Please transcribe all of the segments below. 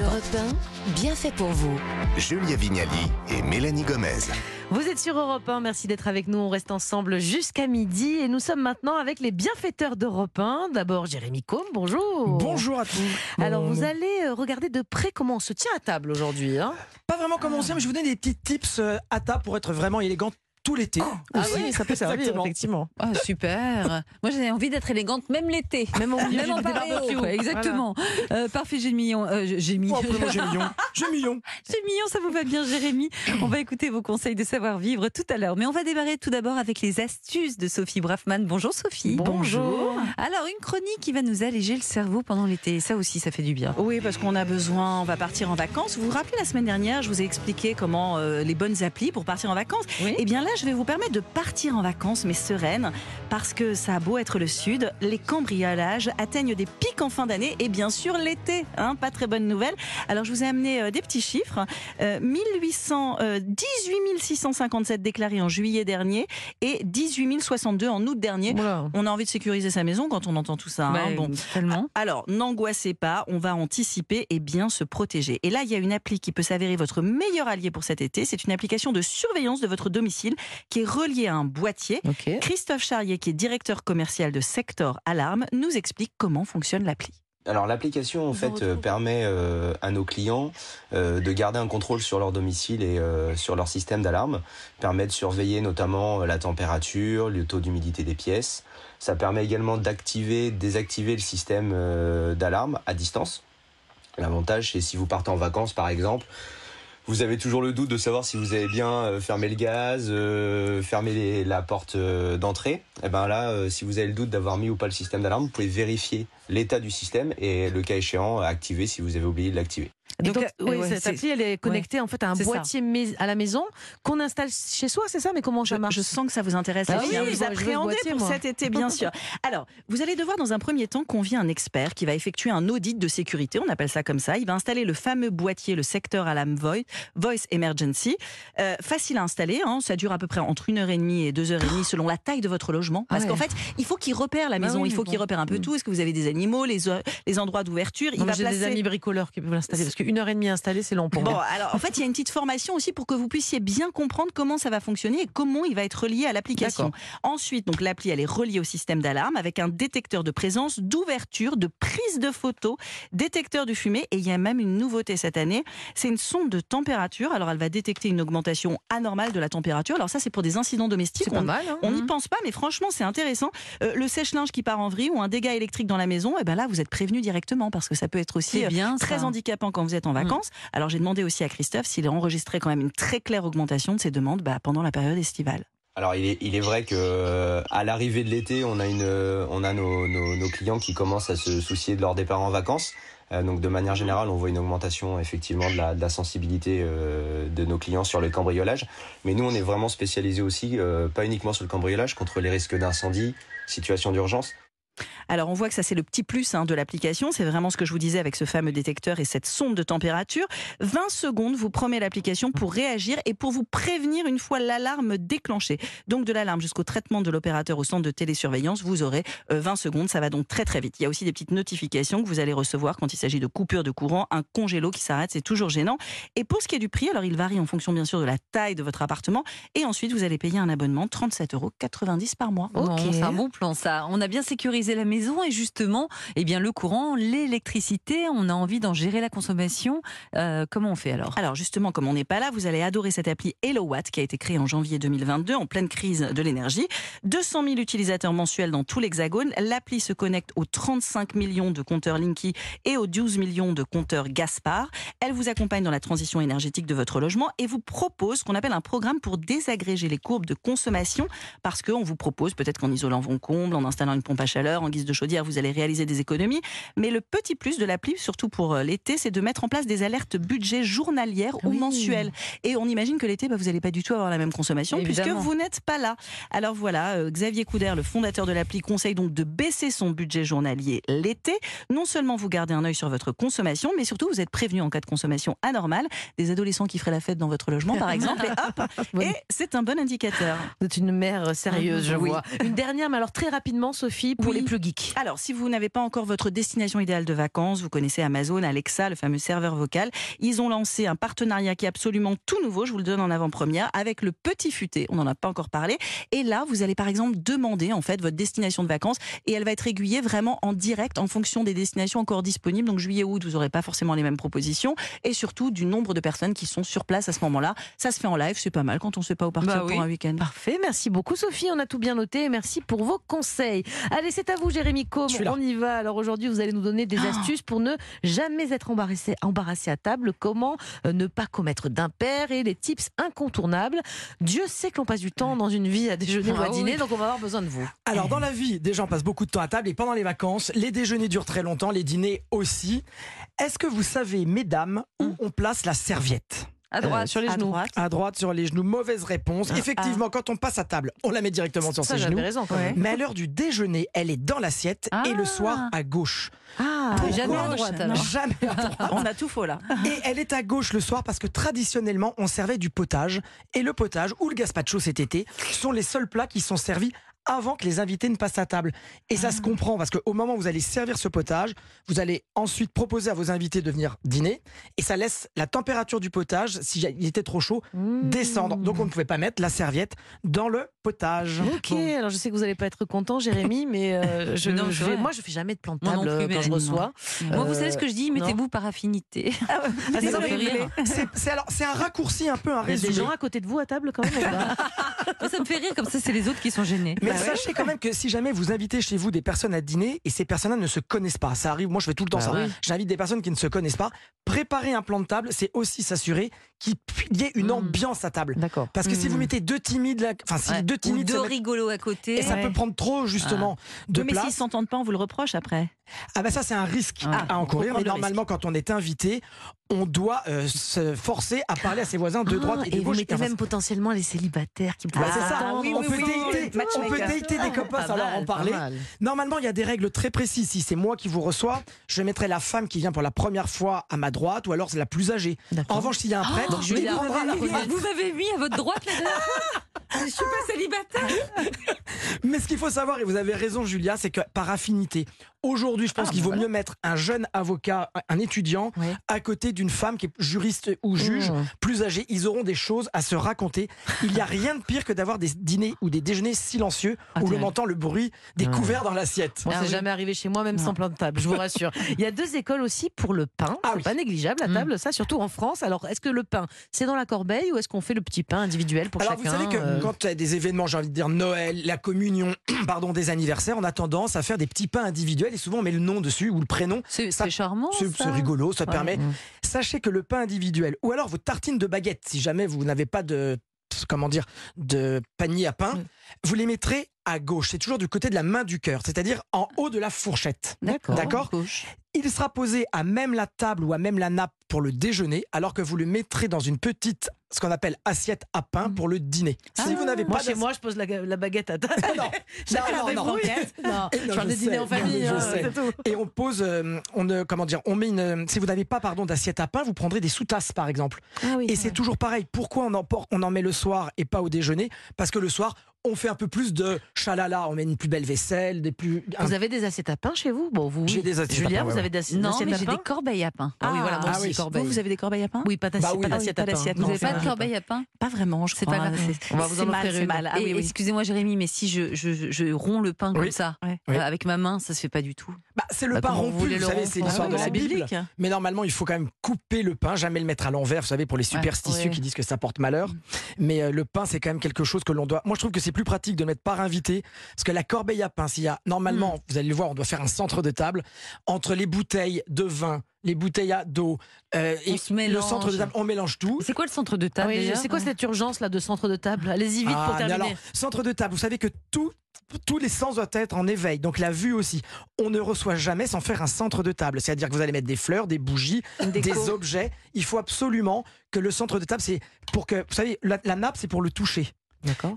Europe 1, bien fait pour vous. Julia Vignali et Mélanie Gomez. Vous êtes sur Europe 1, merci d'être avec nous. On reste ensemble jusqu'à midi et nous sommes maintenant avec les bienfaiteurs d'Europe 1. D'abord Jérémy Combe, bonjour. Bonjour à tous. Alors vous allez euh, regarder de près comment on se tient à table aujourd'hui. Hein Pas vraiment comment on sait, mais je vous donne des petits tips euh, à table pour être vraiment élégant tout l'été. ah aussi. oui, ça peut servir Exactement. effectivement. Ah, super. Moi, j'ai envie d'être élégante, même l'été. Même Même en quoi, Exactement. Euh, parfait, j'ai million. Euh, j'ai mis. Oh, mignon. J'ai mignon. J'ai mignon, ça vous va bien, Jérémy. On va écouter vos conseils de savoir-vivre tout à l'heure. Mais on va démarrer tout d'abord avec les astuces de Sophie Braffman. Bonjour, Sophie. Bonjour. Alors, une chronique qui va nous alléger le cerveau pendant l'été. Ça aussi, ça fait du bien. Oui, parce qu'on a besoin, on va partir en vacances. Vous vous rappelez la semaine dernière, je vous ai expliqué comment euh, les bonnes applis pour partir en vacances. Oui. Eh bien là, je vais vous permettre de partir en vacances, mais sereine, parce que ça a beau être le sud, les cambriolages atteignent des pics en fin d'année et bien sûr l'été. Hein, pas très bonne nouvelle. Alors je vous ai amené euh, des petits chiffres. Euh, 1800, euh, 18 657 déclarés en juillet dernier et 18 062 en août dernier. On a envie de sécuriser sa maison quand on entend tout ça. hein. Bah, Bon. Tellement. Alors, n'angoissez pas, on va anticiper et bien se protéger. Et là, il y a une appli qui peut s'avérer votre meilleur allié pour cet été. C'est une application de surveillance de votre domicile qui est reliée à un boîtier. Christophe Charrier, qui est directeur commercial de Sector Alarme, nous explique comment fonctionne l'appli. Alors l'application en fait euh, permet euh, à nos clients euh, de garder un contrôle sur leur domicile et euh, sur leur système d'alarme, permet de surveiller notamment la température, le taux d'humidité des pièces. Ça permet également d'activer, désactiver le système euh, d'alarme à distance. L'avantage c'est si vous partez en vacances par exemple, vous avez toujours le doute de savoir si vous avez bien euh, fermé le gaz, euh, fermé la porte euh, d'entrée. Et ben là, si vous avez le doute d'avoir mis ou pas le système d'alarme, vous pouvez vérifier l'état du système et le cas échéant activer si vous avez oublié de l'activer. Donc, euh, oui, ouais, cette appli, elle est connectée en fait à un boîtier mais- à la maison qu'on installe chez soi, c'est ça Mais comment ça marche je sens que ça vous intéresse. Ah oui, hein, vous le appréhendez boîtier, pour moi. cet été, bien sûr. Alors, vous allez devoir dans un premier temps convier un expert qui va effectuer un audit de sécurité, on appelle ça comme ça. Il va installer le fameux boîtier, le secteur alarm voice, voice emergency. Euh, facile à installer, hein, ça dure à peu près entre une heure et demie et deux heures et demie selon la taille de votre logement. Parce ouais. qu'en fait, il faut qu'il repère la Bah maison, oui, il faut qu'il repère un peu Mm. tout. Est-ce que vous avez des animaux, les, les endroits d'ouverture? Il Non, va J'ai placer. des amis bricoleurs qui peuvent l'installer parce qu'une heure et demie installée, c'est long pour Bon, moi. alors en fait, il y a une petite formation aussi pour que vous puissiez bien comprendre comment ça va fonctionner et comment il va être relié à l'application. Ensuite, donc l'appli, elle est reliée au système d'alarme avec un détecteur de présence, d'ouverture, de prise de photos, détecteur de fumée et il y a même une nouveauté cette année, c'est une sonde de température. Alors elle va détecter une augmentation anormale de la température. Alors ça, c'est pour des incidents domestiques. C'est pas mal. hein on n'y pense pas, mais franchement, c'est intéressant. Euh, le sèche-linge qui part en vrille ou un dégât électrique dans la maison, et ben là, vous êtes prévenu directement parce que ça peut être aussi euh, ça. très handicapant quand vous êtes en vacances. Alors j'ai demandé aussi à Christophe s'il a enregistré quand même une très claire augmentation de ses demandes bah, pendant la période estivale. Alors il est, il est vrai que euh, à l'arrivée de l'été, on a une, euh, on a nos, nos, nos clients qui commencent à se soucier de leur départ en vacances. Euh, donc de manière générale, on voit une augmentation effectivement de la, de la sensibilité euh, de nos clients sur le cambriolage. Mais nous, on est vraiment spécialisé aussi, euh, pas uniquement sur le cambriolage, contre les risques d'incendie, situation d'urgence. Alors on voit que ça c'est le petit plus hein, de l'application, c'est vraiment ce que je vous disais avec ce fameux détecteur et cette sonde de température. 20 secondes vous promet l'application pour réagir et pour vous prévenir une fois l'alarme déclenchée. Donc de l'alarme jusqu'au traitement de l'opérateur au centre de télésurveillance, vous aurez euh, 20 secondes, ça va donc très très vite. Il y a aussi des petites notifications que vous allez recevoir quand il s'agit de coupure de courant, un congélo qui s'arrête, c'est toujours gênant. Et pour ce qui est du prix, alors il varie en fonction bien sûr de la taille de votre appartement et ensuite vous allez payer un abonnement 37,90 euros par mois. Bon, Ok. c'est un bon plan ça. On a bien sécurisé la maison et justement, eh bien le courant, l'électricité, on a envie d'en gérer la consommation. Euh, comment on fait alors? Alors justement, comme on n'est pas là, vous allez adorer cette appli HelloWatt qui a été créée en janvier 2022 en pleine crise de l'énergie. 200 000 utilisateurs mensuels dans tout l'Hexagone. L'appli se connecte aux 35 millions de compteurs Linky et aux 12 millions de compteurs Gaspard. Elle vous accompagne dans la transition énergétique de votre logement et vous propose ce qu'on appelle un programme pour désagréger les courbes de consommation parce qu'on vous propose peut-être qu'en isolant vos combles, en installant une pompe à chaleur, en guise de chaudière, vous allez réaliser des économies. Mais le petit plus de l'appli, surtout pour euh, l'été, c'est de mettre en place des alertes budget journalières ou mensuelles. Et on imagine que l'été, bah, vous n'allez pas du tout avoir la même consommation Évidemment. puisque vous n'êtes pas là. Alors voilà, euh, Xavier Couder, le fondateur de l'appli, conseille donc de baisser son budget journalier l'été. Non seulement vous gardez un œil sur votre consommation, mais surtout vous êtes prévenu en cas de consommation anormale. Des adolescents qui feraient la fête dans votre logement, par exemple. et hop, Bonne- et c'est un bon indicateur. Vous êtes une mère sérieuse, je Oui. vois. Une dernière, mais alors très rapidement, Sophie, pour les geek. Alors, si vous n'avez pas encore votre destination idéale de vacances, vous connaissez Amazon, Alexa, le fameux serveur vocal. Ils ont lancé un partenariat qui est absolument tout nouveau, je vous le donne en avant-première, avec le Petit Futé. On n'en a pas encore parlé. Et là, vous allez par exemple demander en fait votre destination de vacances et elle va être aiguillée vraiment en direct en fonction des destinations encore disponibles. Donc juillet, août, vous n'aurez pas forcément les mêmes propositions et surtout du nombre de personnes qui sont sur place à ce moment-là. Ça se fait en live, c'est pas mal quand on ne sait pas où partir Bah pour un week-end. Parfait, merci beaucoup Sophie, on a tout bien noté merci pour vos conseils. Allez, c'est à vous Jérémy Combe, on y va. Alors aujourd'hui, vous allez nous donner Ah. des astuces pour ne jamais être embarrassé, embarrassé à table, comment euh, ne pas commettre d'impair et les tips incontournables. Dieu sait que l'on passe du temps dans une vie à déjeuner ou à Ah dîner, oui. donc on va avoir besoin de vous. Alors dans la vie, des gens passent beaucoup de temps à table et pendant les vacances, les déjeuners durent très longtemps, les dîners aussi. Est-ce que vous savez, mesdames, où on place la serviette? À droite. Euh, sur les À genoux. droite. À droite, sur les genoux. Mauvaise réponse. Effectivement, quand on passe à table, on la met directement sur Ça, ses genoux. raison quand même. Mais à l'heure du déjeuner, elle est dans l'assiette et le Ah. soir à gauche. Ah, Jamais à droite alors. Jamais à droite. On a tout faux là. Et elle est à gauche le soir parce que traditionnellement, on servait du potage. Et le potage ou le gazpacho cet été sont les seuls plats qui sont servis avant que les invités ne passent à table. Et ça se comprend parce qu'au moment où vous allez servir ce potage, vous allez ensuite proposer à vos invités de venir dîner. Et ça laisse la température du potage, si il était trop chaud, Mmh. descendre. Donc on ne pouvait pas mettre la serviette dans le potage. Ok, alors je sais que vous n'allez pas être content, Jérémy, mais euh, je, Non, je vrai. moi je fais jamais de plan de table plus, euh, quand je reçois. Moi, vous savez ce Euh, que je dis Mettez-vous par affinité. Ah, ça c'est alors c'est un raccourci un peu un Il y a des résumé. gens à côté de vous à table quand même ça me fait rire, comme ça, c'est les autres qui sont gênés. Mais sachez quand même que si jamais vous invitez chez vous des personnes à dîner et ces personnes-là ne se connaissent pas, ça arrive, moi je fais tout le temps Bah ça. J'invite des personnes qui ne se connaissent pas. Préparer un plan de table, c'est aussi s'assurer qu'il y ait une Mm. ambiance à table. D'accord. Parce que si vous mettez deux timides, là, enfin si Ouais. deux Ou timides, deux rigolos à côté. et ça Ouais. peut prendre trop justement de Oui, mais s'ils s'entendent pas, on vous le reproche après. Ah bah ça c'est un risque Ah, à encourir. Mais le normalement quand on est invité, on doit euh, se forcer à parler à ses voisins de Ah, droite et de vous gauche. mettez même potentiellement les célibataires qui Bah, c'est ça, attendre. oui, on oui, peut dater, oui, on peut matchmaker. dater des copains sans leur en parler. mal. Normalement, il y a des règles très précises. Si c'est moi qui vous reçois, je mettrai la femme qui vient pour la première fois à ma droite ou alors c'est la plus âgée. En revanche, s'il y a un prêtre, Julia, vous m'avez mis à votre droite la dernière fois. Je suis pas célibataire. Mais ce qu'il faut savoir, et vous avez raison, Julia, c'est que par affinité, aujourd'hui, je pense Ah, qu'il vaut voilà. mieux mettre un jeune avocat, un étudiant, à côté d'une femme qui est juriste ou juge Mmh. plus âgée. Ils auront des choses à se raconter. Il n'y a rien de pire que d'avoir des dîners ou des déjeuners silencieux Ah, où l'on entend le bruit des Ah. couverts dans l'assiette. Moi, Ah c'est oui. jamais arrivé chez moi, même sans plan de table, je vous rassure. Il y a deux écoles aussi pour le pain. Ah c'est oui. pas négligeable la Mm. table, ça, surtout en France. Alors, est-ce que le pain, c'est dans la corbeille ou est-ce qu'on fait le petit pain individuel pour Alors chacun vous savez que euh, quand il y a des événements, j'ai envie de dire Noël, la communion, pardon, des anniversaires, on a tendance à faire des petits pains individuels et souvent on met le nom dessus ou le prénom. C'est charmant. C'est rigolo, ça Ouais. permet. Mm. Sachez que le pain individuel ou alors vos tartines de baguette, si jamais vous n'avez pas de comment dire de panier à pain, Mm. vous les mettrez à gauche. C'est toujours du côté de la main du cœur, c'est-à-dire en haut de la fourchette. D'accord. Il sera posé à même la table ou à même la nappe pour le déjeuner, alors que vous le mettrez dans une petite, ce qu'on appelle assiette à pain pour le dîner. si Ah. vous n'avez Moi, pas chez moi, je pose la, la baguette à table. non, non, non, non. débrouille. Non, Et je non, sais, en famille, je hein, tout. Et on pose, euh, on euh, comment dire, on met une. Si vous n'avez pas pardon d'assiette à pain, vous prendrez des sous-tasses par exemple. Ah oui, Et c'est toujours pareil. Pourquoi on en, on en met le soir et pas au déjeuner? Parce que le soir, on fait un peu plus de chalala. On met une plus belle vaisselle, des plus. un- Vous avez des assiettes à pain chez vous? Bon, vous. J'ai des assiettes à Julia, pain, ouais, vous avez des assi- Non, assiettes mais à j'ai pain des corbeilles à pain. Ah oui, voilà, moi Ah aussi, oui. corbeille. Vous, vous avez des corbeilles à pain? Oui, pas Bah d'assiette oui. pas Ah Vous non, n'avez pas de corbeille à pain? Pas vraiment, je C'est crois. pas On va vous en mal, offrir une. mal. Ah Et oui, oui. Excusez-moi, Jérémy, mais si je, je, je romps le pain comme ça, euh, avec ma main, ça se fait pas du tout. Bah, c'est le Bah, pain rompu. Vous le savez, c'est l'histoire Ah de la Bible. Mais normalement, il faut quand même couper le pain, jamais le mettre à l'envers, vous savez, pour les superstitieux qui disent que ça porte malheur. Mais euh, le pain, c'est quand même quelque chose que l'on doit. Moi, je trouve que c'est plus pratique de le mettre par invité, parce que la corbeille à pain, s'il y a normalement, Mm. vous allez le voir, on doit faire un centre de table entre les bouteilles de vin, les bouteilles à d'eau euh, et le centre de table, on mélange tout. C'est quoi le centre de Ah table oui, déjà c'est quoi cette urgence là de centre de table? Allez-y vite Ah, pour mais terminer. alors, centre de table, vous savez que tout, tous les sens doivent être en éveil, donc la vue aussi. On ne reçoit jamais sans faire un centre de table, c'est-à-dire que vous allez mettre des fleurs, des bougies, des objets. Il faut absolument que le centre de table, c'est pour que, vous savez, la, la nappe, c'est pour le toucher.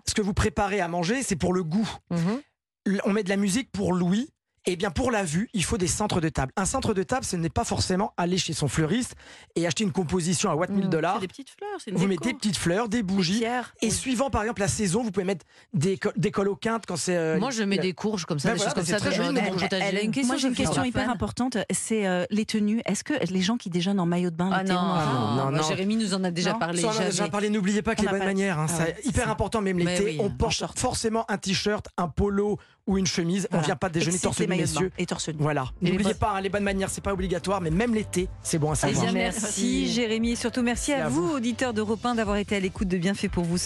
Ce que vous préparez à manger, c'est pour le goût. Mhm. L- On met de la musique pour l'ouïe. Eh bien, pour la vue, il faut des centres de table. Un centre de table, ce n'est pas forcément aller chez son fleuriste et acheter une composition à watt 1000 dollars. Des petites fleurs, c'est Vous déco. mettez des petites fleurs, des bougies. pierres. Et Oui. suivant, par exemple, la saison, vous pouvez mettre des, co- des coloquintes quand c'est. euh, Moi, je mets des courges comme ça, Ben des voilà, choses comme c'est ça, très des joli, des elle- elle a une question Moi, j'ai une question hyper fan. importante. C'est euh, les tenues. Est-ce que les gens qui déjeunent en maillot de bain Ah non, Ah parle non, non, bah, non. Jérémy nous en a déjà Non, parlé. On a déjà parlé, n'oubliez pas que On les bonnes manières, hein, Ah c'est hyper important, même l'été. on porte forcément un t-shirt, un polo ou une chemise. On Voilà. vient pas déjeuner torse nu, maillots de bain messieurs. et torse nu. Voilà. N'oubliez pas, hein, les bonnes manières, c'est pas obligatoire, mais même l'été, c'est bon à Eh savoir. bien, Merci. merci Jérémy et surtout merci Merci à, à vous, vous. auditeurs d'Europe 1, d'avoir été à l'écoute de Bienfait pour vous.